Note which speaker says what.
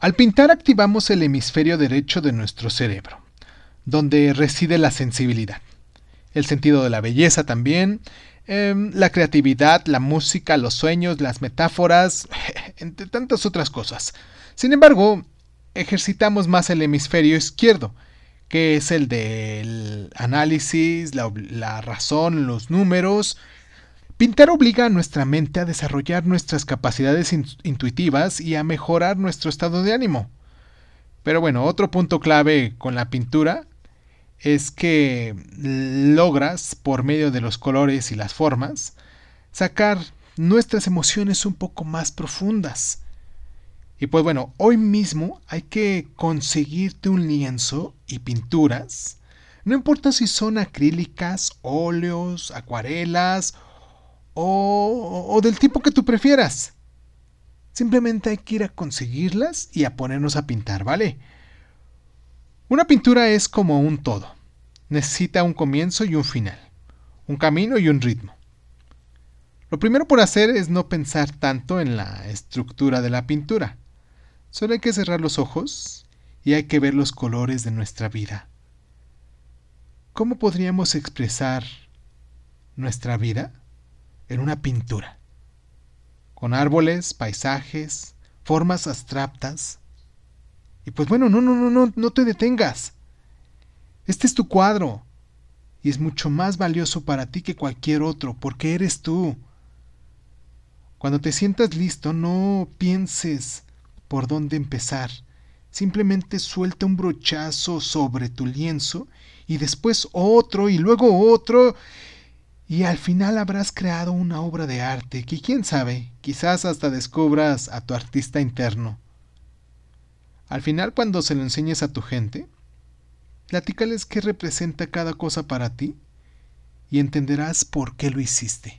Speaker 1: Al pintar activamos el hemisferio derecho de nuestro cerebro, donde reside la sensibilidad, el sentido de la belleza también, em, la creatividad, la música, los sueños, las metáforas, entre tantas otras cosas. Sin embargo, ejercitamos más el hemisferio izquierdo, que es el del análisis, la, razón, los números. Pintar obliga a nuestra mente a desarrollar nuestras capacidades intuitivas y a mejorar nuestro estado de ánimo. Pero bueno, otro punto clave con la pintura es que logras, por medio de los colores y las formas, sacar nuestras emociones un poco más profundas. Y pues bueno, hoy mismo hay que conseguirte un lienzo y pinturas. No importa si son acrílicas, óleos, acuarelas o, o del tipo que tú prefieras. Simplemente hay que ir a conseguirlas y a ponernos a pintar, ¿vale? Una pintura es como un todo. Necesita un comienzo y un final, un camino y un ritmo. Lo primero por hacer es no pensar tanto en la estructura de la pintura. Solo hay que cerrar los ojos y hay que ver los colores de nuestra vida. ¿Cómo podríamos expresar nuestra vida en una pintura? Con árboles, paisajes, formas abstractas. Y pues bueno, no, no, no, no, no te detengas. Este es tu cuadro. Y es mucho más valioso para ti que cualquier otro, porque eres tú. Cuando te sientas listo, no pienses por dónde empezar. Simplemente suelta un brochazo sobre tu lienzo y después otro y luego otro y al final habrás creado una obra de arte que quién sabe, quizás hasta descubras a tu artista interno. Al final cuando se lo enseñes a tu gente, platícales qué representa cada cosa para ti y entenderás por qué lo hiciste.